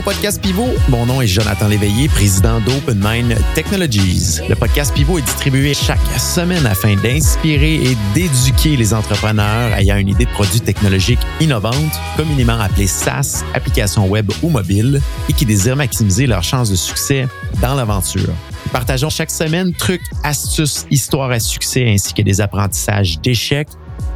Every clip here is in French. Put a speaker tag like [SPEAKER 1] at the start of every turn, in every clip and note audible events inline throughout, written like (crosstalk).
[SPEAKER 1] au podcast Pivot. Mon nom est Jonathan Léveillé, président d'Open Mind Technologies. Le podcast Pivot est distribué chaque semaine afin d'inspirer et d'éduquer les entrepreneurs ayant une idée de produit technologique innovante, communément appelée SaaS, application web ou mobile, et qui désirent maximiser leurs chances de succès dans l'aventure. Partageons chaque semaine trucs, astuces, histoires à succès ainsi que des apprentissages d'échecs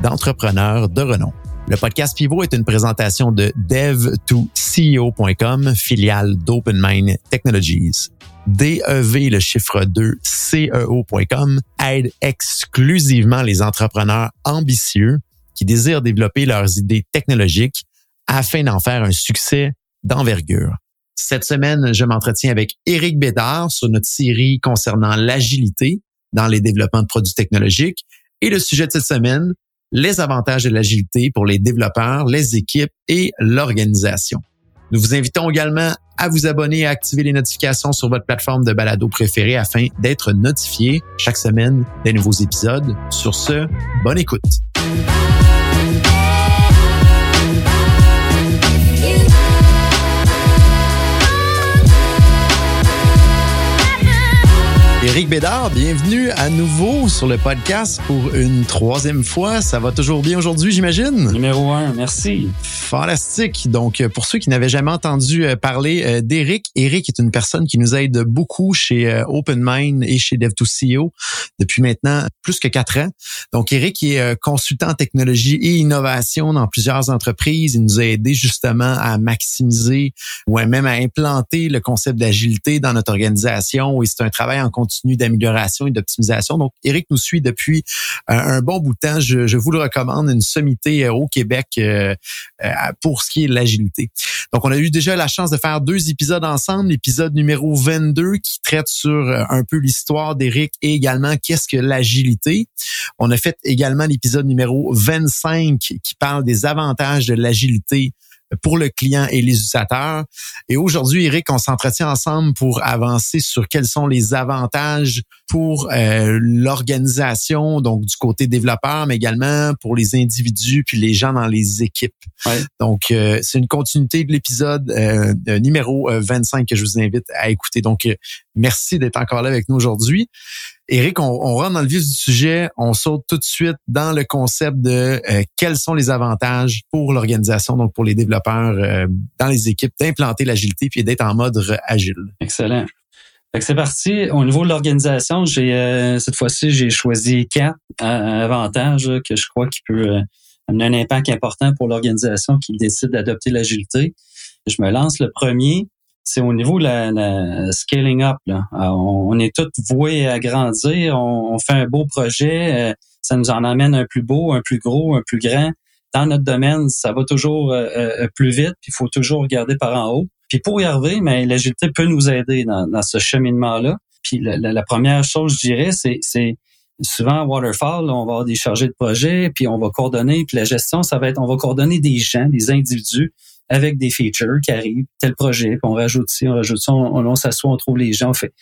[SPEAKER 1] d'entrepreneurs de renom. Le podcast Pivot est une présentation de dev2ceo.com, filiale d'OpenMind Technologies. DEV, le chiffre 2, CEO.com, aide exclusivement les entrepreneurs ambitieux qui désirent développer leurs idées technologiques afin d'en faire un succès d'envergure. Cette semaine, je m'entretiens avec Éric Bédard sur notre série concernant l'agilité dans les développements de produits technologiques. Et le sujet de cette semaine, les avantages de l'agilité pour les développeurs, les équipes et l'organisation. Nous vous invitons également à vous abonner et à activer les notifications sur votre plateforme de balado préférée afin d'être notifié chaque semaine des nouveaux épisodes. Sur ce, bonne écoute. Éric Bédard, bienvenue à nouveau sur le podcast pour une troisième fois. Ça va toujours bien aujourd'hui, j'imagine?
[SPEAKER 2] Numéro un, merci.
[SPEAKER 1] Fantastique. Donc, euh, pour ceux qui n'avaient jamais entendu euh, parler euh, d'Éric, Éric est une personne qui nous aide beaucoup chez OpenMind et chez Dev2CEO depuis maintenant plus que quatre ans. Donc, Éric est consultant en technologie et innovation dans plusieurs entreprises. Il nous a aidé justement à maximiser ou même à implanter le concept d'agilité dans notre organisation. Et c'est un travail en continu d'amélioration et d'optimisation. Donc, Eric nous suit depuis euh, un bon bout de temps. Je, vous le recommande, une sommité euh, au Québec euh, pour ce qui est de l'agilité. Donc, on a eu déjà la chance de faire deux épisodes ensemble. L'épisode numéro 22 qui traite sur un peu l'histoire d'Eric et également qu'est-ce que l'agilité. On a fait également l'épisode numéro 25 qui parle des avantages de l'agilité pour le client et les utilisateurs. Et aujourd'hui, Eric, on s'entretient ensemble pour avancer sur quels sont les avantages pour euh, l'organisation, donc du côté développeur, mais également pour les individus puis les gens dans les équipes. Donc, euh, c'est une continuité de l'épisode euh, numéro 25 que je vous invite à écouter. Donc, merci d'être encore là avec nous aujourd'hui. Éric, on, rentre dans le vif du sujet, on saute tout de suite dans le concept de euh, quels sont les avantages pour l'organisation, donc pour les développeurs euh, dans les équipes, d'implanter l'agilité puis d'être en mode agile.
[SPEAKER 2] Excellent. C'est parti. Au niveau de l'organisation, euh, cette fois-ci j'ai choisi quatre avantages que je crois qui peut amener un impact important pour l'organisation qui décide d'adopter l'agilité. Je me lance le premier c'est au niveau de la, scaling up. On, est tous voués à grandir. On, fait un beau projet. Euh, ça nous en amène un plus beau, un plus gros, un plus grand. Dans notre domaine, ça va toujours euh, euh, plus vite. Puis il faut toujours regarder par en haut. Puis pour y arriver, mais l'agilité peut nous aider dans, ce cheminement-là. Puis la, première chose, je dirais, c'est, souvent waterfall, on va avoir des chargés de projet, puis on va coordonner. Puis la gestion, ça va être, on va coordonner des gens, des individus avec des features qui arrivent, tel projet, puis on rajoute ci, on rajoute ça, on, on, s'assoit, on trouve les gens, on fait.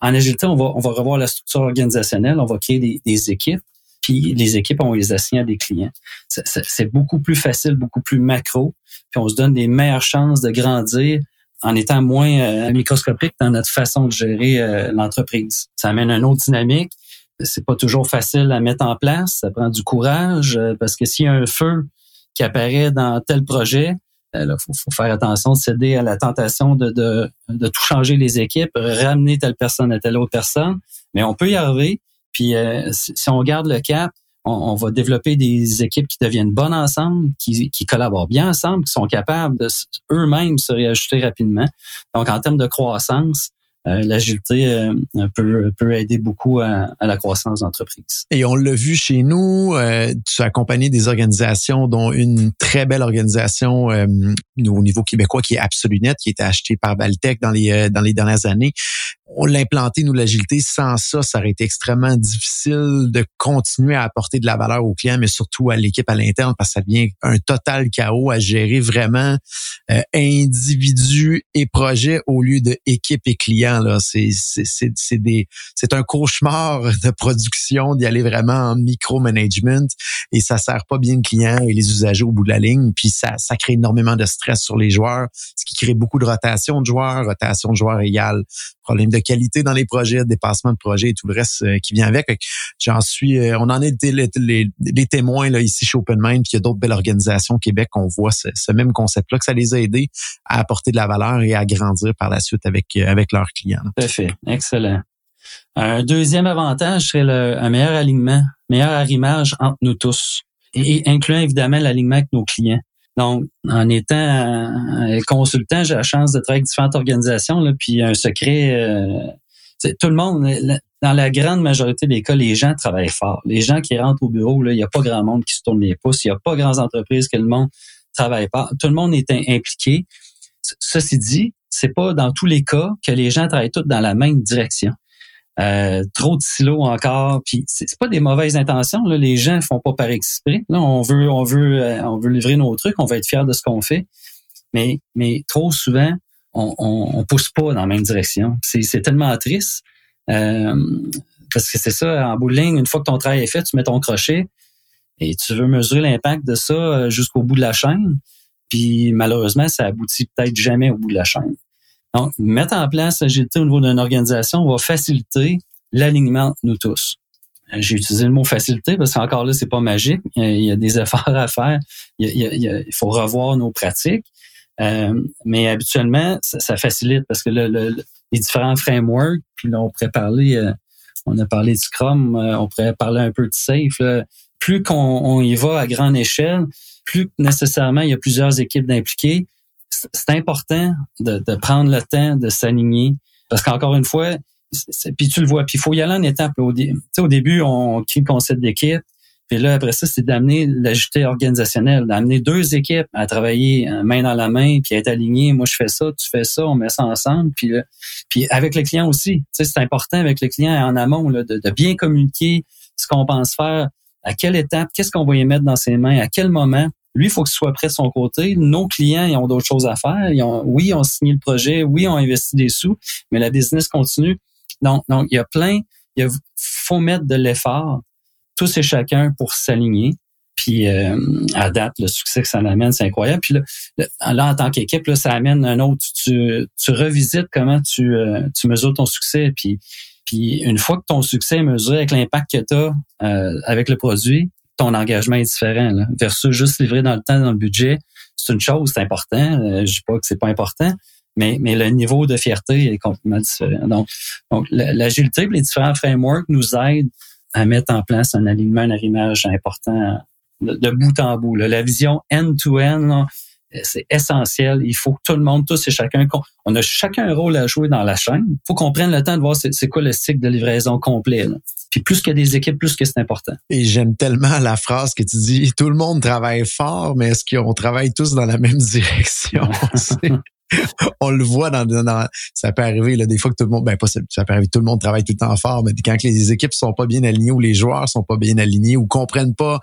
[SPEAKER 2] En agilité, on va, on va revoir la structure organisationnelle, on va créer des, des équipes, puis les équipes, on les assigne à des clients. C'est beaucoup plus facile, beaucoup plus macro, puis on se donne des meilleures chances de grandir en étant moins euh, microscopique dans notre façon de gérer euh, l'entreprise. Ça amène une autre dynamique. C'est pas toujours facile à mettre en place. Ça prend du courage euh, parce que s'il y a un feu qui apparaît dans tel projet, il euh, faut, faire attention de céder à la tentation de, de, de, tout changer les équipes, ramener telle personne à telle autre personne. Mais on peut y arriver. Puis euh, si, on garde le cap, on, va développer des équipes qui deviennent bonnes ensemble, qui, qui collaborent bien ensemble, qui sont capables de eux-mêmes se réajuster rapidement. Donc, en termes de croissance, euh, l'agilité euh, peut, peut aider beaucoup à, la croissance d'entreprise.
[SPEAKER 1] Et on l'a vu chez nous, euh, tu as accompagné des organisations dont une très belle organisation au niveau québécois qui est AbsoluNet, qui a été achetée par Valtech dans les, dans les dernières années on l'a implanté, nous, l'agilité. Sans ça, ça aurait été extrêmement difficile de continuer à apporter de la valeur aux clients, mais surtout à l'équipe à l'interne, parce que ça devient un total chaos à gérer vraiment euh, individus et projets au lieu de équipe et clients clients. Là, c'est c'est des c'est un cauchemar (laughs) de production d'y aller vraiment en micro-management et ça sert pas bien le client et les usagers au bout de la ligne. Puis ça ça crée énormément de stress sur les joueurs, ce qui crée beaucoup de rotation de joueurs, rotation de joueurs égale problème de qualité dans les projets, dépassement de projets et tout le reste euh, qui vient avec. J'en suis, euh, on en est les, témoins là ici chez OpenMind, puis il y a d'autres belles organisations au Québec. On voit ce, même concept-là que ça les a aidés à apporter de la valeur et à grandir par la suite avec euh, avec leurs clients.
[SPEAKER 2] Tout fait, excellent. Un deuxième avantage serait le, un meilleur alignement, meilleur arrimage entre nous tous, et, incluant évidemment l'alignement avec nos clients. Donc, en étant euh, consultant, j'ai la chance de travailler avec différentes organisations, là, puis un secret, euh, tout le monde, dans la grande majorité des cas, les gens travaillent fort. Les gens qui rentrent au bureau, il n'y a pas grand monde qui se tourne les pouces, il n'y a pas grandes entreprises que le monde travaille pas. Tout le monde est impliqué. Ceci dit, c'est pas dans tous les cas que les gens travaillent tous dans la même direction. Euh, trop de silos encore. Puis c'est pas des mauvaises intentions. Là. Les gens font pas par exprès. Là, on veut, on veut, euh, on veut livrer nos trucs. On va être fiers de ce qu'on fait. Mais, mais trop souvent, on, on, pousse pas dans la même direction. C'est tellement triste. Euh, parce que c'est ça, en bout de ligne, une fois que ton travail est fait, tu mets ton crochet et tu veux mesurer l'impact de ça jusqu'au bout de la chaîne. Puis malheureusement, ça aboutit peut-être jamais au bout de la chaîne. Donc, mettre en place l'agilité au niveau d'une organisation va faciliter l'alignement nous tous. Euh, j'ai utilisé le mot facilité parce qu'encore là, c'est pas magique. Il y a des (laughs) efforts à faire. Il, faut revoir nos pratiques. Euh, mais habituellement, ça, facilite parce que le, les différents frameworks, puis là, on pourrait parler, euh, on a parlé de Scrum, on pourrait parler un peu de Safe. Plus qu'on y va à grande échelle, plus nécessairement il y a plusieurs équipes d'impliqués, c'est important de, prendre le temps de s'aligner parce qu'encore une fois, puis tu le vois, puis il faut y aller en étapes. Au, début, on crée le concept d'équipe, puis là, après ça, c'est d'amener l'ajusté organisationnel, d'amener deux équipes à travailler euh, main dans la main, puis être alignées. Moi, je fais ça, tu fais ça, on met ça ensemble. Puis, puis avec le client aussi. C'est important avec le client en amont là, de, de bien communiquer ce qu'on pense faire, à quelle étape, qu'est-ce qu'on va y mettre dans ses mains, à quel moment. Lui, il faut qu'il soit prêt de son côté. Nos clients, ils ont d'autres choses à faire. Ils ont, oui, ils ont signé le projet. Oui, ils ont investi des sous, mais la business continue. Donc, donc il y a plein, il faut mettre de l'effort, tous et chacun, pour s'aligner. Puis euh, à date, le succès que ça amène, c'est incroyable. Puis là, là en tant qu'équipe, ça amène un autre. Tu, tu revisites comment tu, euh, tu mesures ton succès. Puis, puis une fois que ton succès est mesuré avec l'impact que tu as euh, avec le produit, ton engagement est différent. Là, versus juste livrer dans le temps, dans le budget, c'est une chose, c'est important. Euh, je dis pas que c'est pas important, mais, mais le niveau de fierté est complètement différent. Donc, donc l'agilité les différents frameworks nous aident à mettre en place un alignement, un arrimage important de, bout en bout. La vision end-to-end, c'est essentiel. Il faut que tout le monde, tous et chacun, on a chacun un rôle à jouer dans la chaîne. Il faut qu'on prenne le temps de voir c'est quoi le cycle de livraison complet. Puis plus qu'il y a des équipes, plus que c'est important.
[SPEAKER 1] Et j'aime tellement la phrase que tu dis, tout le monde travaille fort, mais est-ce qu'on travaille tous dans la même (laughs) direction? (laughs) (laughs) on le voit dans, dans, ça peut arriver là des fois que tout le monde ben pas ça, peut arriver tout le monde travaille tout le temps fort mais quand les équipes sont pas bien alignées ou les joueurs sont pas bien alignés ou comprennent pas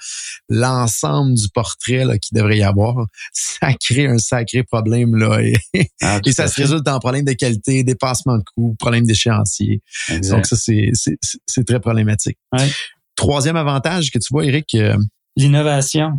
[SPEAKER 1] l'ensemble du portrait là qu'il devrait y avoir (laughs) ça crée un sacré problème là et, ah, (laughs) ça se résulte en problème de qualité dépassement de coûts problème d'échéancier. Donc ça c'est c'est très problématique. Troisième avantage que tu vois Eric euh,
[SPEAKER 2] l'innovation.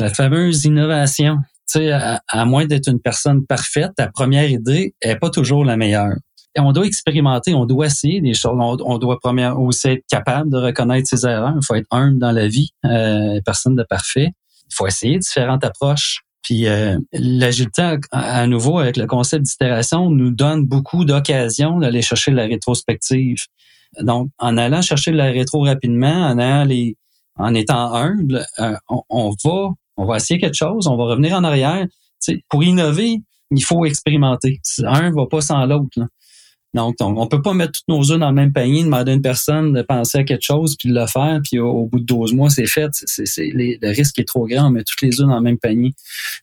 [SPEAKER 2] La fameuse innovation sais, à, moins d'être une personne parfaite, ta première idée est pas toujours la meilleure. Et on doit expérimenter, on doit essayer des choses. On, doit première aussi être capable de reconnaître ses erreurs. Il faut être humble dans la vie, euh, personne de parfait. Il faut essayer différentes approches. Puis euh, l'agilité, à, nouveau, avec le concept d'itération, nous donne beaucoup d'occasions d'aller chercher la rétrospective. Donc, en allant chercher la rétro rapidement, en allant les, en étant humble, euh, on, on, va on va essayer quelque chose, on va revenir en arrière. pour innover, il faut expérimenter. Un va pas sans l'autre. Donc, on, peut pas mettre tous nos œufs dans le même panier, demander à une personne de penser à quelque chose puis de le faire, puis au, bout de 12 mois, c'est fait. Le risque est trop grand, on met tous les œufs dans le même panier.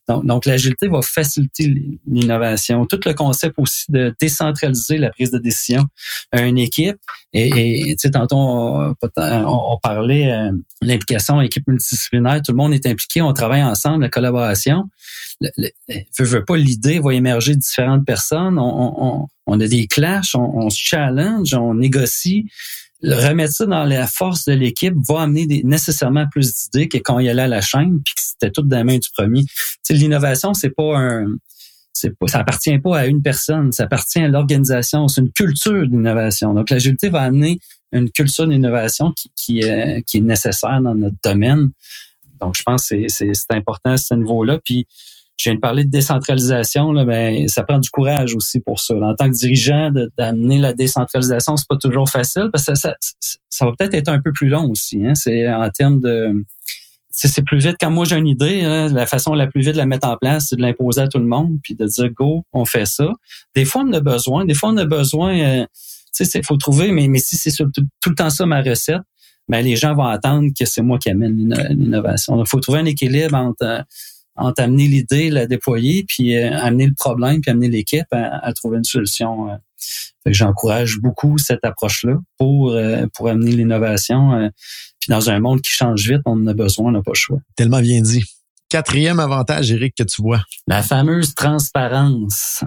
[SPEAKER 2] Donc, donc l'agilité va faciliter l'innovation. Tout le concept aussi de décentraliser la prise de décision à une équipe. Et, tu sais, tantôt, on, on, parlait euh, l'implication équipe multidisciplinaire, tout le monde est impliqué, on travaille ensemble, la collaboration. Le, le, veux, pas l'idée va émerger de différentes personnes. On, on, on a des clashs, on, se challenge, on négocie. Remettre ça dans la force de l'équipe va amener nécessairement plus d'idées que quand il allait à la chaîne puis que c'était tout dans la main du premier. L'innovation, c'est pas un c'est pas, ça appartient pas à une personne, ça appartient à l'organisation. C'est une culture d'innovation. Donc, l'agilité va amener une culture d'innovation qui, euh, est nécessaire dans notre domaine. Donc, je pense que c'est important à ce niveau-là. Puis, je viens de parler de décentralisation, là, ben, ça prend du courage aussi pour ça. En tant que dirigeant, d'amener la décentralisation, c'est pas toujours facile parce que ça, ça, va peut-être être un peu plus long aussi. Hein. C'est en termes de c'est plus vite. Quand moi j'ai une idée, hein, la façon la plus vite de la mettre en place, c'est de l'imposer à tout le monde, puis de dire go, on fait ça. Des fois on a besoin, des fois on a besoin. Euh, tu sais, faut trouver, mais, mais si c'est tout, le temps ça ma recette, ben les gens vont attendre que c'est moi qui amène l'innovation. Il faut trouver un équilibre entre entre amener l'idée, la déployer, puis euh, amener le problème, puis amener l'équipe à, trouver une solution. Euh. Fait que j'encourage beaucoup cette approche-là pour euh, pour amener l'innovation. puis dans un monde qui change vite, on en a besoin, on n'a pas le choix.
[SPEAKER 1] Tellement bien dit. Quatrième avantage, Eric, que tu vois.
[SPEAKER 2] La fameuse transparence.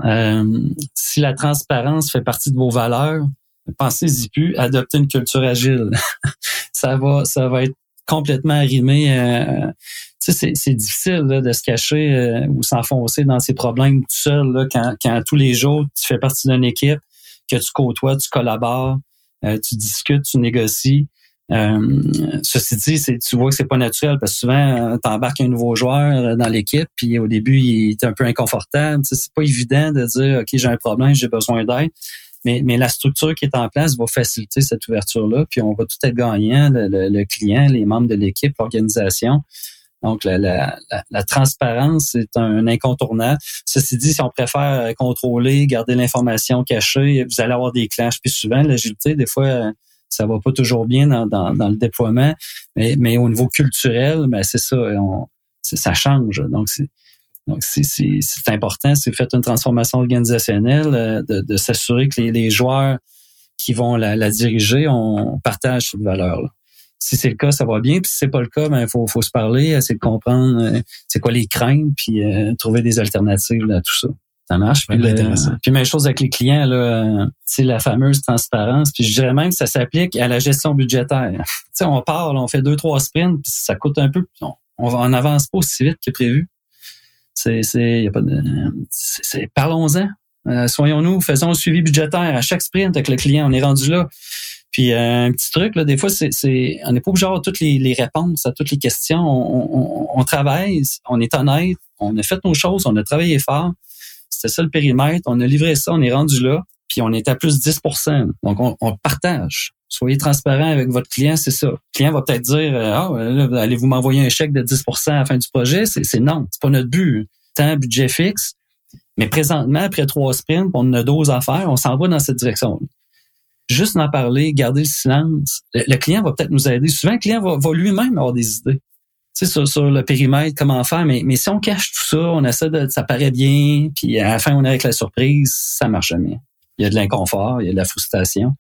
[SPEAKER 2] si la transparence fait partie de vos valeurs, pensez-y plus, adoptez une culture agile. (laughs) ça va, ça va être complètement arrimé. Euh, c'est, difficile de se cacher euh, ou s'enfoncer dans ces problèmes tout seul quand, tous les jours tu fais partie d'une équipe, que tu côtoies, tu collabores, euh, tu discutes, tu négocies. Euh, ceci dit, tu vois que c'est pas naturel parce que souvent, tu embarques un nouveau joueur dans l'équipe, puis au début, il est un peu inconfortable. c'est pas évident de dire OK, j'ai un problème, j'ai besoin d'aide. Mais la structure qui est en place va faciliter cette ouverture-là, puis on va tout être gagnant, le client, les membres de l'équipe, l'organisation. Donc, la, la, la, transparence est un incontournable. Ceci dit, si on préfère contrôler, garder l'information cachée, vous allez avoir des clashs. Puis souvent, l'agilité, des fois, ça va pas toujours bien dans, dans, dans le déploiement. Mais, mais, au niveau culturel, ben c'est ça, on, ça change. Donc, c'est donc, c'est important, c'est fait une transformation organisationnelle, euh, de, de s'assurer que les, les, joueurs qui vont la, la diriger, on partage cette valeur-là si c'est le cas, ça va bien. Puis si c'est pas le cas, ben faut, faut se parler, essayer de comprendre euh, c'est quoi les craintes, puis euh, trouver des alternatives à tout ça. Ça marche. Puis, puis même chose avec les clients, là, c'est la fameuse transparence. Puis je dirais même que ça s'applique à la gestion budgétaire. (laughs) sais, on parle, on fait deux, trois sprints, puis ça coûte un peu. On, on avance pas aussi vite que prévu. C'est, c'est, y a pas de, c'est, parlons-en. Euh, soyons-nous, faisons un suivi budgétaire à chaque sprint avec le client. On est rendu là. Puis euh, un petit truc, là, des fois, c'est, c'est on n'est pas obligé d'avoir toutes les, réponses à toutes les questions. On, on, travaille, on est honnête, on a fait nos choses, on a travaillé fort. C'était ça le périmètre. On a livré ça, on est rendu là, puis on est à plus 10% Donc, on, on partage. Soyez transparent avec votre client, c'est ça. Le client va peut-être dire euh, Ah, allez-vous m'envoyer un chèque de 10% à la fin du projet? C'est, c'est non, c'est pas notre but. Tant budget fixe. Mais présentement, après trois sprints, on a 12 à faire, on s'en va dans cette direction. Juste en parler, garder le silence. Le, client va peut-être nous aider. Souvent, le client va, lui-même avoir des idées. Tu sais, sur, sur, le périmètre, comment faire. Mais, mais si on cache tout ça, on essaie de, ça paraît bien, puis à la fin, on est avec la surprise, ça marche jamais. Il y a de l'inconfort, il y a de la frustration.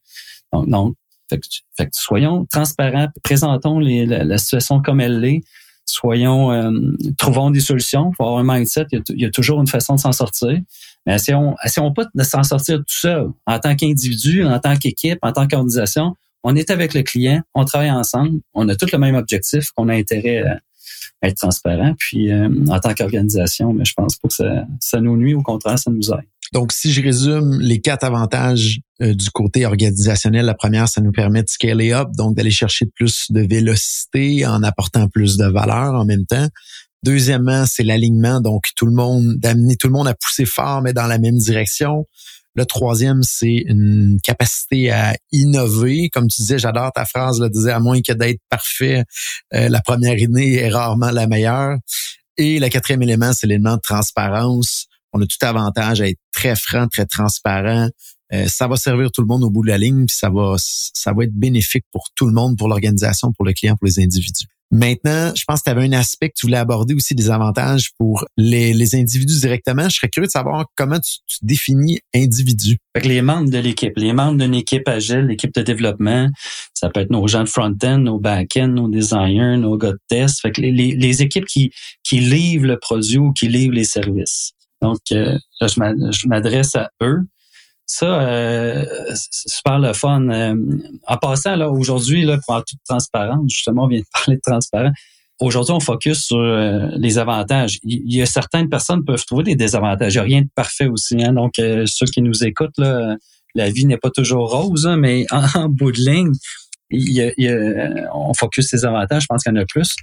[SPEAKER 2] Donc, non. Fait que, soyons transparents, présentons les, la, situation comme elle l'est. Soyons, euh, trouvons des solutions. Pour avoir un mindset, il y a toujours une façon de s'en sortir. Mais essayons, essayons pas de s'en sortir tout seul. En tant qu'individu, en tant qu'équipe, en tant qu'organisation, on est avec le client, on travaille ensemble, on a tous le même objectif, qu'on a intérêt à, être transparent. Puis euh, en tant qu'organisation, mais je pense pas que ça, ça nous nuit, au contraire, ça nous aide.
[SPEAKER 1] Donc, si je résume les quatre avantages euh, du côté organisationnel, la première, ça nous permet de scaler up, donc d'aller chercher plus de vélocité en apportant plus de valeur en même temps. Deuxièmement, c'est l'alignement, donc tout le monde, d'amener tout le monde à pousser fort, mais dans la même direction. Le troisième, c'est une capacité à innover. Comme tu disais, j'adore ta phrase, là, disais, à moins que d'être parfait, euh, la première idée est rarement la meilleure. Et le quatrième élément, c'est l'élément de transparence. On a tout avantage à être très franc, très transparent. Euh, ça va servir tout le monde au bout de la ligne, puis ça va, ça va être bénéfique pour tout le monde, pour l'organisation, pour le client, pour les individus. Maintenant, je pense que tu avais un aspect que tu voulais aborder aussi des avantages pour les, les individus directement. Je serais curieux de savoir comment tu, définis individu.
[SPEAKER 2] les membres de l'équipe, les membres d'une équipe agile, l'équipe de développement, ça peut être nos gens de front-end, nos back-end, nos designers, nos gars de test. Fait que les, les, équipes qui, qui livrent le produit ou qui livrent les services. Donc, euh, je m'adresse à eux. Ça, euh, c'est super le fun. Euh, en passant, là, aujourd'hui, là, pour en toute transparence, justement, on vient de (laughs) parler de transparence. Aujourd'hui, on focus sur euh, les avantages. Il y a certaines personnes peuvent trouver des désavantages. Il n'y a rien de parfait aussi. Hein? Donc, ceux qui nous écoutent, là, la vie n'est pas toujours rose, hein, mais (laughs) en, bout de ligne, il y a, on focus ses avantages. Je pense qu'il y en a plus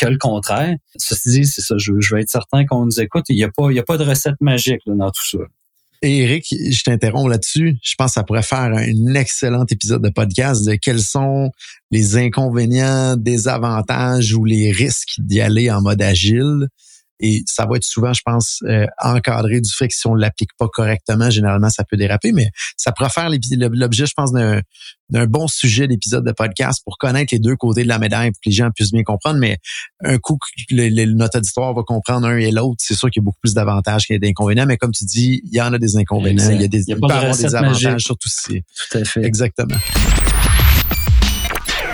[SPEAKER 2] que le contraire. Ceci dit, c'est ça. Je, je, veux être certain qu'on nous écoute. Il n'y a pas, y a pas de recette magique là, dans tout ça.
[SPEAKER 1] Eric, je t'interromps là-dessus. Je pense que ça pourrait faire un excellent épisode de podcast de quels sont les inconvénients, désavantages ou les risques d'y aller en mode agile. Et ça va être souvent, je pense, euh, encadré du fait que si on l'applique pas correctement, généralement, ça peut déraper. Mais ça pourrait faire l'objet, je pense, d'un bon sujet d'épisode de podcast pour connaître les deux côtés de la médaille, pour que les gens puissent bien comprendre. Mais un coup que notre auditoire va comprendre un et l'autre, c'est sûr qu'il y a beaucoup plus d'avantages qu'il y a d'inconvénients. Mais comme tu dis, il y en a des inconvénients. Il y a des, il des avantages, surtout si.
[SPEAKER 2] Tout à fait.
[SPEAKER 1] Exactement.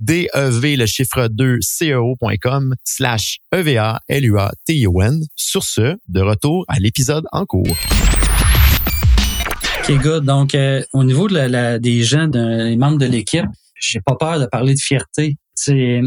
[SPEAKER 1] DEV, le chiffre 2, CEO.com slash EVA, L-U-A-T-I-O-N. Sur ce, de retour à l'épisode en cours.
[SPEAKER 2] OK, good. Donc, euh, au niveau de la, des gens, des membres de l'équipe, j'ai pas peur de parler de fierté. C'est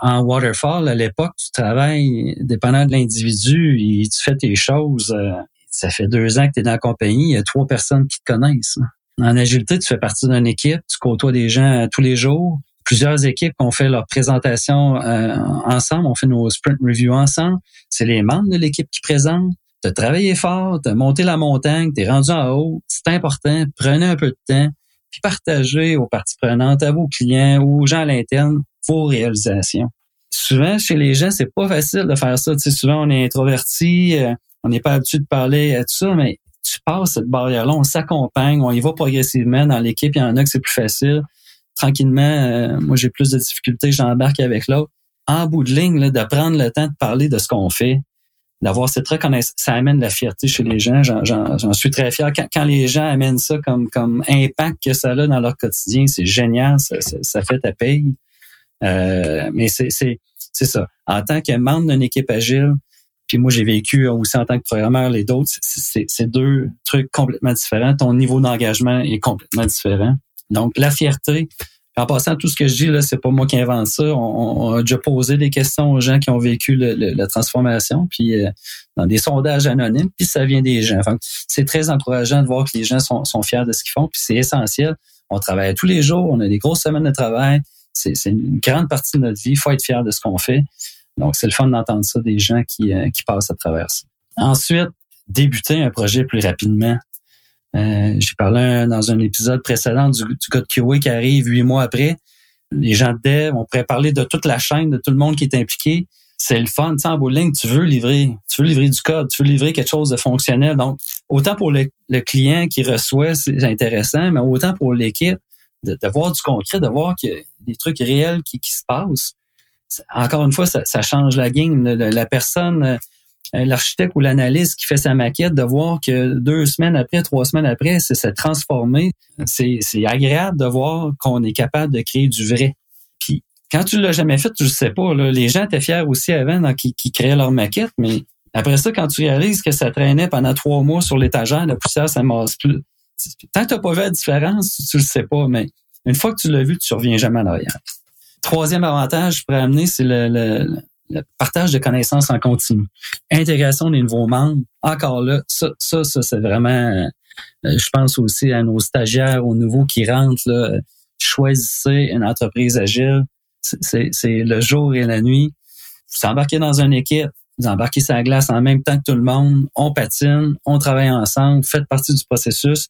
[SPEAKER 2] en waterfall, à l'époque, tu travailles dépendant de l'individu et tu fais tes choses. Euh, ça fait deux ans que tu es dans la compagnie, il y a trois personnes qui te connaissent. En agilité, tu fais partie d'une équipe, tu côtoies des gens tous les jours, plusieurs équipes ont fait leur présentation euh, ensemble, on fait nos sprint reviews ensemble. C'est les membres de l'équipe qui présentent. Tu as travaillé fort, tu as monté la montagne, tu es rendu en haut. C'est important. Prenez un peu de temps, puis partagez aux parties prenantes, à vos clients aux gens à l'interne vos réalisations. Souvent, chez les gens, c'est pas facile de faire ça. Tu sais, souvent, on est introverti, euh, on n'est pas habitué de parler à tout ça, mais tu passes cette barrière-là, on s'accompagne, on y va progressivement dans l'équipe. Il y en a que c'est plus facile tranquillement, euh, moi j'ai plus de difficultés, j'embarque avec l'autre. En bout de ligne, là, de prendre le temps de parler de ce qu'on fait, d'avoir cette reconnaissance, ça amène de la fierté chez les gens. J'en suis très fier. Quand, les gens amènent ça comme, comme impact que ça a dans leur quotidien, c'est génial, ça, ça, fait ta paye. Euh, mais c'est ça. En tant que membre d'une équipe agile, puis moi j'ai vécu aussi en tant que programmeur les d'autres, c'est deux trucs complètement différents. Ton niveau d'engagement est complètement différent. Donc, la fierté, en passant, tout ce que je dis, là, c'est pas moi qui invente ça. On, a déjà posé des questions aux gens qui ont vécu la transformation, puis euh, dans des sondages anonymes, puis ça vient des gens. c'est très encourageant de voir que les gens sont, fiers de ce qu'ils font, puis c'est essentiel. On travaille tous les jours, on a des grosses semaines de travail. C'est, une grande partie de notre vie. Il faut être fier de ce qu'on fait. Donc, c'est le fun d'entendre ça des gens qui, euh, qui passent à travers ça. Ensuite, débuter un projet plus rapidement. Euh, j'ai parlé dans un épisode précédent du, du gars de QA qui arrive huit mois après. Les gens de dev, on pourrait parler de toute la chaîne, de tout le monde qui est impliqué. C'est le fun, tu sais, en tu veux livrer, tu veux livrer du code, tu veux livrer quelque chose de fonctionnel. Donc, autant pour le, client qui reçoit, c'est intéressant, mais autant pour l'équipe, de, voir du concret, de voir a des trucs réels qui, qui se passent. Encore une fois, ça, ça change la game. la personne euh, l'architecte ou l'analyste qui fait sa maquette, de voir que deux semaines après, trois semaines après, c'est s'est transformé. C'est, agréable de voir qu'on est capable de créer du vrai. Puis quand tu l'as jamais fait, tu le sais pas. Les gens étaient fiers aussi avant donc, qui, qui créaient leur maquette, mais après ça, quand tu réalises que ça traînait pendant trois mois sur l'étagère, la poussière, ça masse plus. Tant que tu n'as pas vu la différence, tu, le sais pas, mais une fois que tu l'as vu, tu reviens jamais en arrière. Troisième avantage, je pourrais amener, c'est le partage de connaissances en continu, intégration des nouveaux membres. Encore là, ça, ça, ça c'est vraiment, euh, je pense aussi à nos stagiaires, aux nouveaux qui rentrent. Choisissez une entreprise agile. C'est le jour et la nuit. Vous embarquez dans une équipe, vous embarquez sur la glace en même temps que tout le monde. On patine, on travaille ensemble, faites partie du processus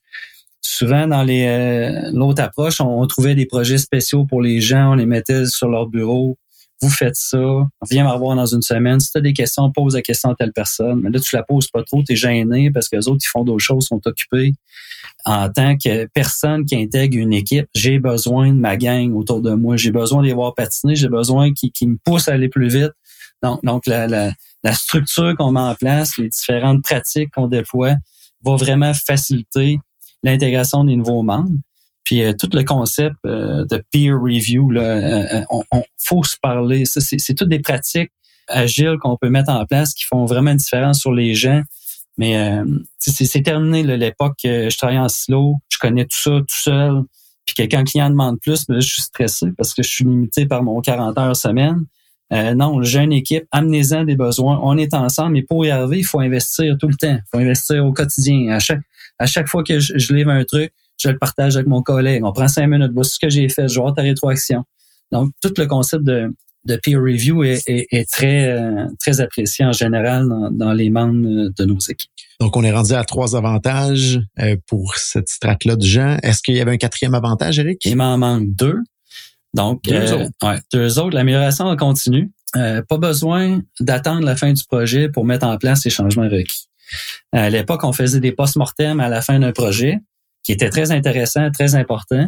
[SPEAKER 2] souvent dans les euh, l'autre approche, on, on, trouvait des projets spéciaux pour les gens, on les mettait sur leur bureau vous faites ça, viens me dans une semaine. Si tu as des questions, pose la question à telle personne. Mais là, tu la poses pas trop, tu es gêné parce que les autres, ils font d'autres choses, sont occupés. En tant que personne qui intègre une équipe, j'ai besoin de ma gang autour de moi. J'ai besoin de les voir patiner, j'ai besoin qu'ils me poussent à aller plus vite. Donc, la, la structure qu'on met en place, les différentes pratiques qu'on déploie, va vraiment faciliter l'intégration des nouveaux membres. Puis euh, tout le concept euh, de peer review, là, euh, on, on, faut se parler. C'est, toutes des pratiques agiles qu'on peut mettre en place qui font vraiment une différence sur les gens. Mais c'est, c'est terminé l'époque je travaillais en silo, je connais tout ça tout seul. Puis quelqu'un client demande plus, mais là, je suis stressé parce que je suis limité par mon 40 heures semaine. Euh, non, j'ai une équipe, amenez-en des besoins, on est ensemble, mais pour y arriver, il faut investir tout le temps, il faut investir au quotidien. À chaque, à chaque fois que je, je livre un truc, je le partage avec mon collègue. On prend cinq minutes, voici ce que j'ai fait, je vois ta rétroaction. Donc, tout le concept de, de peer review est, est, est très, euh, très apprécié en général dans, dans, les membres de nos équipes.
[SPEAKER 1] Donc, on est rendu à trois avantages euh, pour cette strate-là de gens. Est-ce qu'il y avait un quatrième avantage, Eric?
[SPEAKER 2] Il m'en manque deux. Donc, deux euh, autres. Ouais, deux autres. L'amélioration continue. Euh, pas besoin d'attendre la fin du projet pour mettre en place les changements requis. À l'époque, on faisait des post-mortem à la fin d'un projet qui était très intéressant, très important.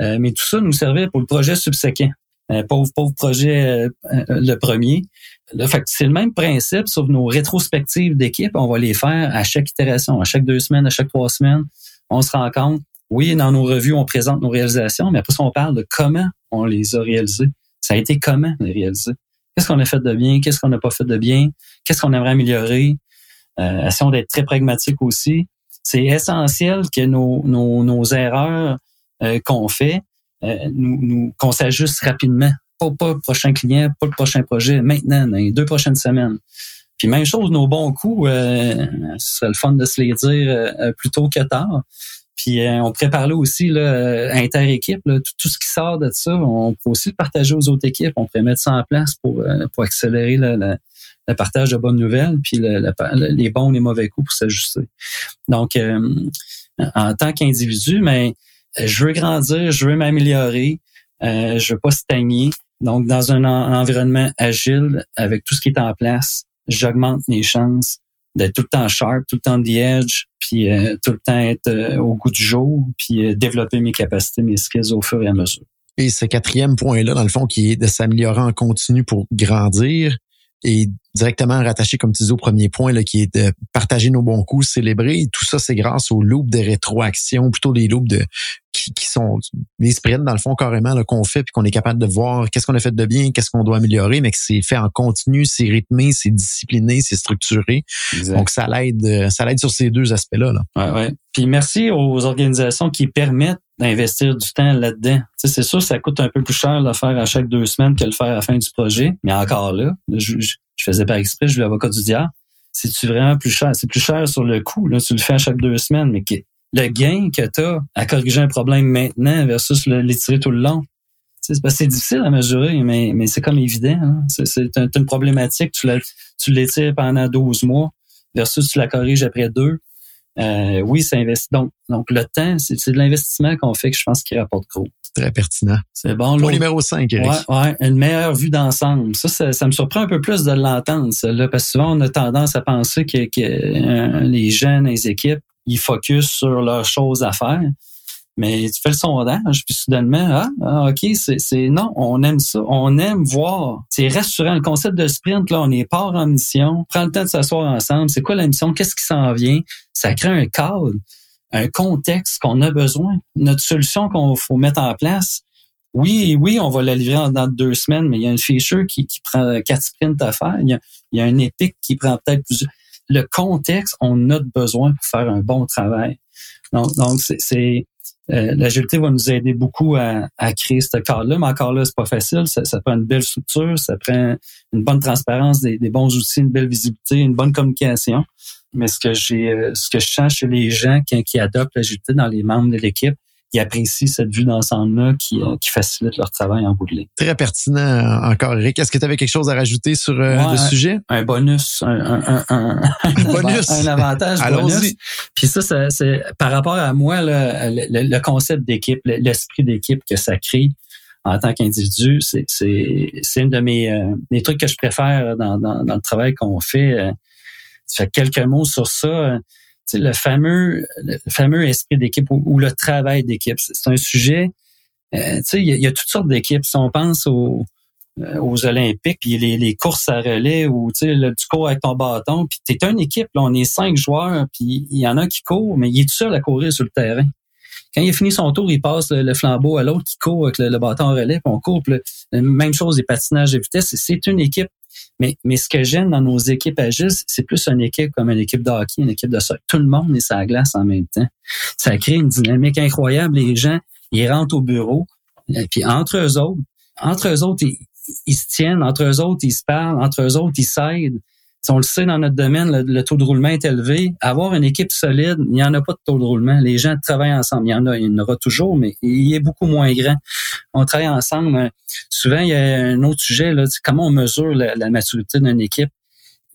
[SPEAKER 2] Euh, mais tout ça nous servait pour le projet subséquent. Euh, pauvre, pauvre projet euh, euh, le premier. Le fait c'est le même principe, sauf nos rétrospectives d'équipe, on va les faire à chaque itération, à chaque deux semaines, à chaque trois semaines. On se rend compte, oui, dans nos revues, on présente nos réalisations, mais après ça, on parle de comment on les a réalisées. Ça a été comment les réaliser? Qu'est-ce qu'on a fait de bien? Qu'est-ce qu'on n'a pas fait de bien? Qu'est-ce qu'on aimerait améliorer? Euh, essayons d'être très pragmatique aussi. C'est essentiel que nos, nos, nos erreurs euh, qu'on fait, euh, nous, nous qu'on s'ajuste rapidement. Pas, pas le prochain client, pas le prochain projet, maintenant, dans les deux prochaines semaines. Puis même chose, nos bons coups, euh, ce serait le fun de se les dire euh, plus tôt que tard. Puis euh, on pourrait parler aussi là, inter-équipe, tout, tout, ce qui sort de ça, on peut aussi le partager aux autres équipes. On pourrait mettre ça en place pour, pour accélérer le, le, partage de bonnes nouvelles, puis le, les bons, les mauvais coups pour s'ajuster. Donc, en tant qu'individu, mais je veux grandir, je veux m'améliorer, euh, je veux pas stagner. Donc, dans un, environnement agile, avec tout ce qui est en place, j'augmente mes chances d'être tout le temps sharp, tout le temps the edge, puis euh, tout le temps être euh, au goût du jour, puis euh, développer mes capacités, mes skills au fur et à mesure.
[SPEAKER 1] Et ce quatrième point-là, dans le fond, qui est de s'améliorer en continu pour grandir, et directement rattaché, comme tu dis, au premier point, là, qui est de partager nos bons coups, célébrer. tout ça, c'est grâce aux loops de rétroaction, plutôt des loops de qui, qui sont des sprints, dans le fond, carrément, qu'on fait, puis qu'on est capable de voir qu'est-ce qu'on a fait de bien, qu'est-ce qu'on doit améliorer, mais que c'est fait en continu, c'est rythmé, c'est discipliné, c'est structuré. Donc, ça l'aide, ça l'aide sur ces deux aspects-là. Là.
[SPEAKER 2] Ouais, ouais. Puis merci aux organisations qui permettent d'investir du temps là-dedans. c'est sûr, ça coûte un peu plus cher de le faire à chaque deux semaines que le faire à la fin du projet. Mais encore là, je, je, faisais pas exprès, je suis l'avocat du diable. C'est-tu vraiment plus cher? C'est plus cher sur le coût. Là, tu le fais à chaque deux semaines, mais le gain que tu as à corriger un problème maintenant versus l'étirer tout le long, c'est difficile à mesurer, mais, mais c'est comme évident. Hein. C'est une problématique. Tu l'étires pendant 12 mois versus tu la corriges après deux. Euh, oui, c'est investi. Donc, donc, le temps, c'est de l'investissement qu'on fait que je pense qu'il rapporte gros.
[SPEAKER 1] Très pertinent.
[SPEAKER 2] C'est bon.
[SPEAKER 1] Point numéro 5, Eric.
[SPEAKER 2] Ouais, ouais, une meilleure vue d'ensemble. Ça, ça, me surprend un peu plus de l'entendre, là, parce que souvent, on a tendance à penser que, que euh, les jeunes, les équipes, ils focus sur leurs choses à faire. Mais tu fais le sondage, puis soudainement, ah, ah ok, c'est non, on aime ça, on aime voir. C'est rassurant. Le concept de sprint, là, on est part en mission, prend le temps de s'asseoir ensemble. C'est quoi la mission? Qu'est-ce qui s'en vient? Ça crée un cadre, un contexte qu'on a besoin. Notre solution qu'on faut mettre en place, oui, oui, on va la livrer dans deux semaines, mais il y a une feature qui, qui prend quatre sprints à faire. Il y a, il y a un épique qui prend peut-être plus. Le contexte, on a besoin pour faire un bon travail. Donc c'est euh, l'agilité va nous aider beaucoup à, créer ce cadre-là, mais encore là, c'est pas facile. Ça, prend une belle structure, ça prend une bonne transparence, des, bons outils, une belle visibilité, une bonne communication. Mais ce que j'ai, euh, ce que je sens chez les gens qui, qui adoptent l'agilité dans les membres de l'équipe, qui apprécient cette vue d'ensemble-là, qui, euh, qui facilite leur travail en bout de ligne.
[SPEAKER 1] Très pertinent encore, Eric. Est-ce que tu avais quelque chose à rajouter sur euh, le sujet?
[SPEAKER 2] Un bonus, un, un, un, un (laughs) bonus. (laughs) un avantage bonus. Puis ça, c'est par rapport à moi, le, le, concept d'équipe, l'esprit d'équipe que ça crée en tant qu'individu, c'est c'est une de mes euh, des trucs que je préfère dans, dans, dans le travail qu'on fait. Tu fais quelques mots sur ça le fameux, fameux esprit d'équipe ou, le travail d'équipe. C'est un sujet, euh, il y, a toutes sortes d'équipes. Si on pense au, aux Olympiques, puis les, les, courses à relais ou tu tu cours avec ton bâton, puis t'es une équipe, là, on est cinq joueurs, puis il y en a qui court, mais il est tout seul à courir sur le terrain. Quand il a fini son tour, il passe le, flambeau à l'autre qui court avec le, bâton à relais, puis on court. même chose, des patinages de vitesse. C'est une équipe. Mais, ce que j'aime dans nos équipes agiles, c'est plus une équipe comme une équipe de hockey, une équipe de soccer. Tout le monde est sa glace en même temps. Ça crée une dynamique incroyable. Les gens, ils rentrent au bureau, puis entre eux autres, entre eux autres, ils, se tiennent, entre eux autres, ils se parlent, entre eux autres, ils s'aident. Si on le sait dans notre domaine, le, taux de roulement est élevé. Avoir une équipe solide, il n'y en a pas de taux de roulement. Les gens travaillent ensemble. Il y en a, il y en aura toujours, mais il est beaucoup moins grand. On travaille ensemble. Souvent, il y a un autre sujet, là, comment on mesure la, maturité d'une équipe.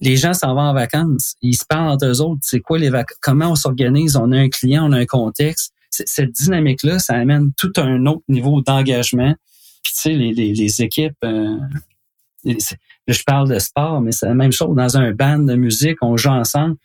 [SPEAKER 2] Les gens s'en vont en vacances. Ils se parlent entre eux autres. C'est quoi les vacances? Comment on s'organise? On a un client, on a un contexte. Cette dynamique-là, ça amène tout un autre niveau d'engagement puis tu sais, les, les, équipes, euh, je parle de sport, mais c'est la même chose. Dans un band de musique, on joue ensemble.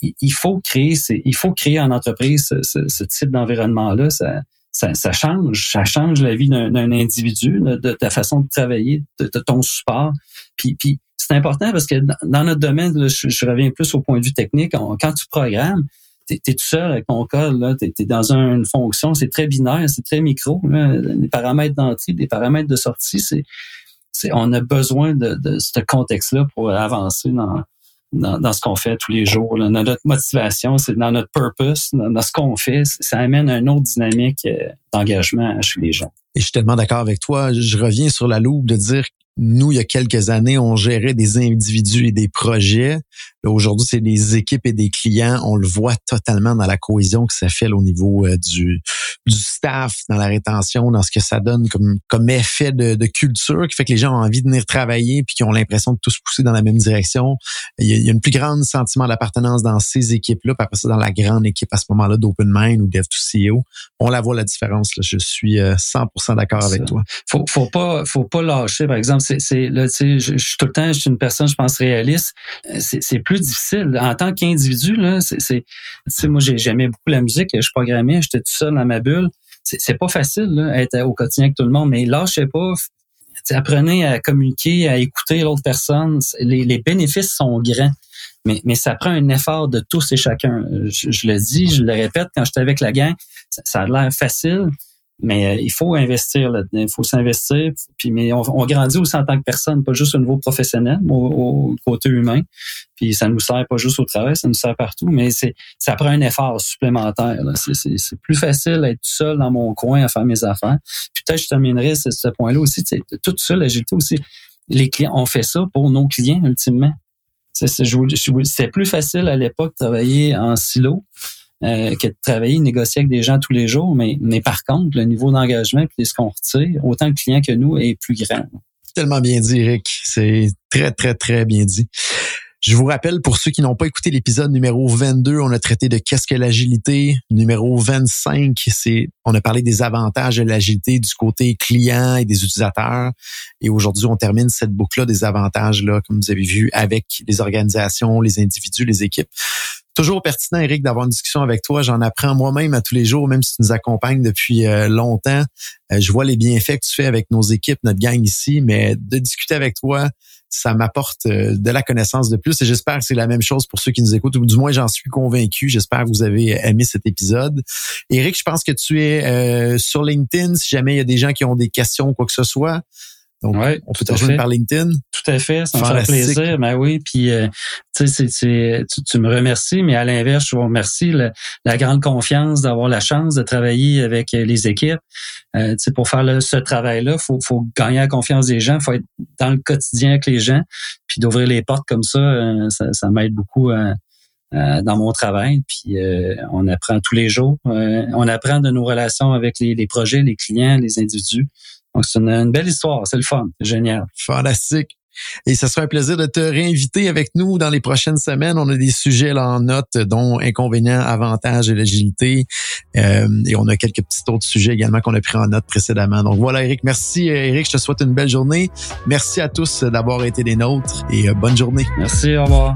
[SPEAKER 2] Il, faut créer, il faut créer en entreprise ce, type d'environnement-là. Ça, change, ça change la vie d'un individu, de, ta façon de travailler, de, ton support. Puis, c'est important parce que dans, notre domaine, je, reviens plus au point de vue technique. quand tu programmes, t'es es tout seul avec ton code, là, t'es es dans une fonction, c'est très binaire, c'est très micro, là, des paramètres d'entrée, des paramètres de sortie, c'est on a besoin de, ce contexte-là pour avancer dans, dans, dans ce qu'on fait tous les jours. Dans notre motivation, c'est dans notre purpose, dans, ce qu'on fait, ça amène une autre dynamique euh, d'engagement chez les gens.
[SPEAKER 1] Et je suis tellement d'accord avec toi. Je reviens sur la loupe de dire nous, il y a quelques années, on gérait des individus et des projets. Aujourd'hui, c'est des équipes et des clients. On le voit totalement dans la cohésion que ça fait au niveau euh, du, du staff, dans la rétention, dans ce que ça donne comme, comme effet de, de, culture qui fait que les gens ont envie de venir travailler puis qui ont l'impression de tous pousser dans la même direction. Il y a, il y a une plus grande sentiment d'appartenance dans ces équipes-là, puis après ça, dans la grande équipe à ce moment-là d'Open Mind ou Dev2CEO. On la voit la différence. Là. Je suis 100% euh, d'accord avec toi.
[SPEAKER 2] Faut, faut pas, faut pas lâcher. Par exemple, c'est, là, tu sais, je, suis tout le temps, je suis une personne, je pense réaliste. Euh, c'est, plus difficile en tant qu'individu. Là, c'est, c'est, moi, j'aimais beaucoup la musique. Je programmais, j'étais tout seul dans ma bulle. C'est, pas facile là, être au quotidien avec tout le monde, mais lâchez pas. Apprenez à communiquer, à écouter l'autre personne. Les, les bénéfices sont grands. Mais, mais ça prend un effort de tous et chacun. Je, le dis, je le répète, quand j'étais avec la gang, ça a l'air facile, mais euh, il faut investir là-dedans, il faut s'investir. Puis, mais on, grandit aussi en tant que personne, pas juste au niveau professionnel, mais au, côté humain. Puis ça nous sert pas juste au travail, ça nous sert partout, mais c'est ça prend un effort supplémentaire. C'est plus facile d'être seul dans mon coin à faire mes affaires. Puis peut-être je terminerai ce, ce point-là aussi. Tout seul, l'agilité aussi. Les clients, on fait ça pour nos clients ultimement. C'est plus facile à l'époque de travailler en silo. Euh, que de travailler, négocier avec des gens tous les jours, mais, par contre, le niveau d'engagement et ce qu'on retire, autant le client que nous, est plus grand.
[SPEAKER 1] Tellement bien dit, Eric. C'est très, très, très bien dit. Je vous rappelle, pour ceux qui n'ont pas écouté l'épisode numéro 22, on a traité de qu'est-ce que l'agilité. Numéro 25, c'est on a parlé des avantages de l'agilité du côté client et des utilisateurs. Et aujourd'hui, on termine cette boucle-là des avantages-là, comme vous avez vu, avec les organisations, les individus, les équipes. Toujours pertinent, Eric, d'avoir une discussion avec toi. J'en apprends moi-même à tous les jours, même si tu nous accompagnes depuis euh, longtemps. Euh, je vois les bienfaits que tu fais avec nos équipes, notre gang ici, mais de discuter avec toi, ça m'apporte euh, de la connaissance de plus et j'espère que c'est la même chose pour ceux qui nous écoutent, ou du moins j'en suis convaincu. J'espère que vous avez aimé cet épisode. Eric, je pense que tu es sur LinkedIn. Si jamais il y a des gens qui ont des questions ou quoi que ce soit, donc, on peut te rejoindre par LinkedIn.
[SPEAKER 2] Tout à fait, ça me fait plaisir. Ben oui, puis euh, tu, tu me remercies, mais à l'inverse, je vous remercie la, grande confiance d'avoir la chance de travailler avec euh, les équipes. Euh, pour faire ce travail-là, faut, faut gagner la confiance des gens, faut être dans le quotidien avec les gens, puis d'ouvrir les portes comme ça, euh, ça, m'aide beaucoup dans mon travail. Puis on apprend tous les jours. on apprend de nos relations avec les, les projets, les clients, les individus. Donc, c'est une, belle histoire. C'est le fun. Génial.
[SPEAKER 1] Fantastique. Et ce sera un plaisir de te réinviter avec nous dans les prochaines semaines. On a des sujets là en note, dont inconvénients, avantages et l'agilité. Euh, et on a quelques petits autres sujets également qu'on a pris en note précédemment. Donc voilà, Eric. Merci, Eric. Je te souhaite une belle journée. Merci à tous d'avoir été des nôtres et euh, bonne journée.
[SPEAKER 2] Merci. Au revoir.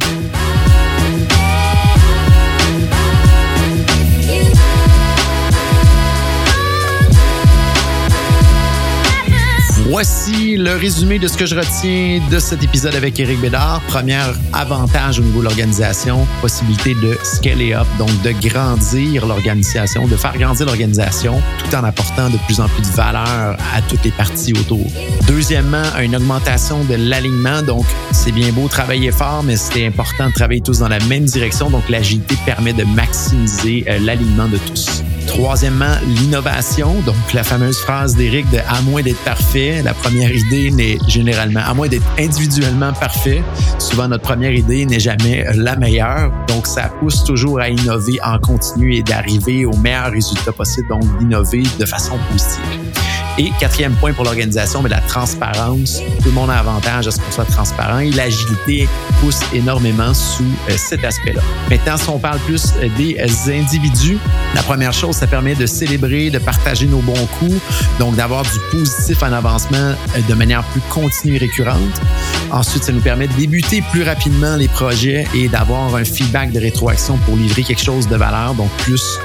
[SPEAKER 1] Voici le résumé de ce que je retiens de cet épisode avec Eric Bédard. Premier avantage au niveau de l'organisation, possibilité de scaler up, donc de grandir l'organisation, de faire grandir l'organisation tout en apportant de plus en plus de valeur à toutes les parties autour. Deuxièmement, une augmentation de l'alignement, donc c'est bien beau travailler fort, mais c'est important de travailler tous dans la même direction, donc l'agilité permet de maximiser euh, l'alignement de tous. Troisièmement, l'innovation. Donc, la fameuse phrase d'Éric de à moins d'être parfait, la première idée n'est généralement, à moins d'être individuellement parfait, souvent notre première idée n'est jamais la meilleure. Donc, ça pousse toujours à innover en continu et d'arriver au meilleur résultat possible, donc d'innover de façon positive. Et quatrième point pour l'organisation, mais la transparence. Tout le monde a avantage à ce qu'on soit transparent et l'agilité pousse énormément sous euh, cet aspect-là. Maintenant, si on parle plus euh, des individus, la première chose, ça permet de célébrer, de partager nos bons coups, donc d'avoir du positif en avancement euh, de manière plus continue et récurrente. Ensuite, ça nous permet de débuter plus rapidement les projets et d'avoir un feedback de rétroaction pour livrer quelque chose de valeur, donc plus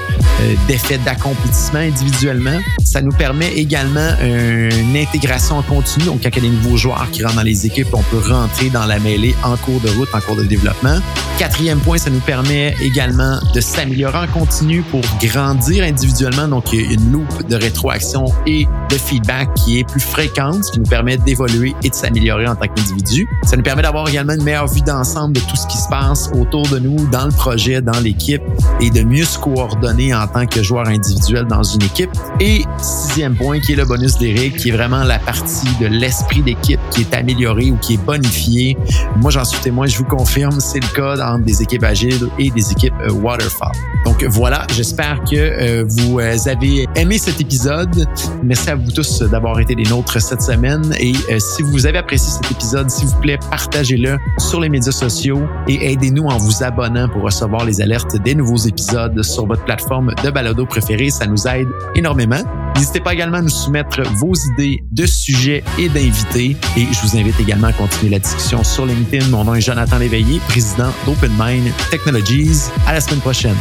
[SPEAKER 1] d'effet d'accomplissement individuellement. Ça nous permet également une intégration en continu. Donc, quand il y a des nouveaux joueurs qui rentrent dans les équipes, on peut rentrer dans la mêlée en cours de route, en cours de développement. Quatrième point, ça nous permet également de s'améliorer en continu pour grandir individuellement. Donc, il y a une loupe de rétroaction et de feedback qui est plus fréquente, ce qui nous permet d'évoluer et de s'améliorer en tant qu'individu. Ça nous permet d'avoir également une meilleure vue d'ensemble de tout ce qui se passe autour de nous, dans le projet, dans l'équipe et de mieux se coordonner en tant que joueur individuel dans une équipe. Et sixième point, qui est le bonus d'Eric, qui est vraiment la partie de l'esprit d'équipe qui est améliorée ou qui est bonifiée. Moi, j'en suis témoin, je vous confirme, c'est le cas entre des équipes agiles et des équipes euh, waterfall. Donc voilà, j'espère que euh, vous euh, avez aimé cet épisode. Merci à vous tous d'avoir été des nôtres cette semaine. Et si vous avez apprécié cet épisode, s'il vous plaît, partagez-le sur les médias sociaux et aidez-nous en vous abonnant pour recevoir les alertes des nouveaux épisodes sur votre plateforme de balado préférée. Ça nous aide énormément. N'hésitez pas également à nous soumettre vos idées de sujets et d'invités. Et je vous invite également à continuer la discussion sur LinkedIn. Mon nom est Jonathan Léveillé, président d'Open Mind Technologies. À la semaine prochaine.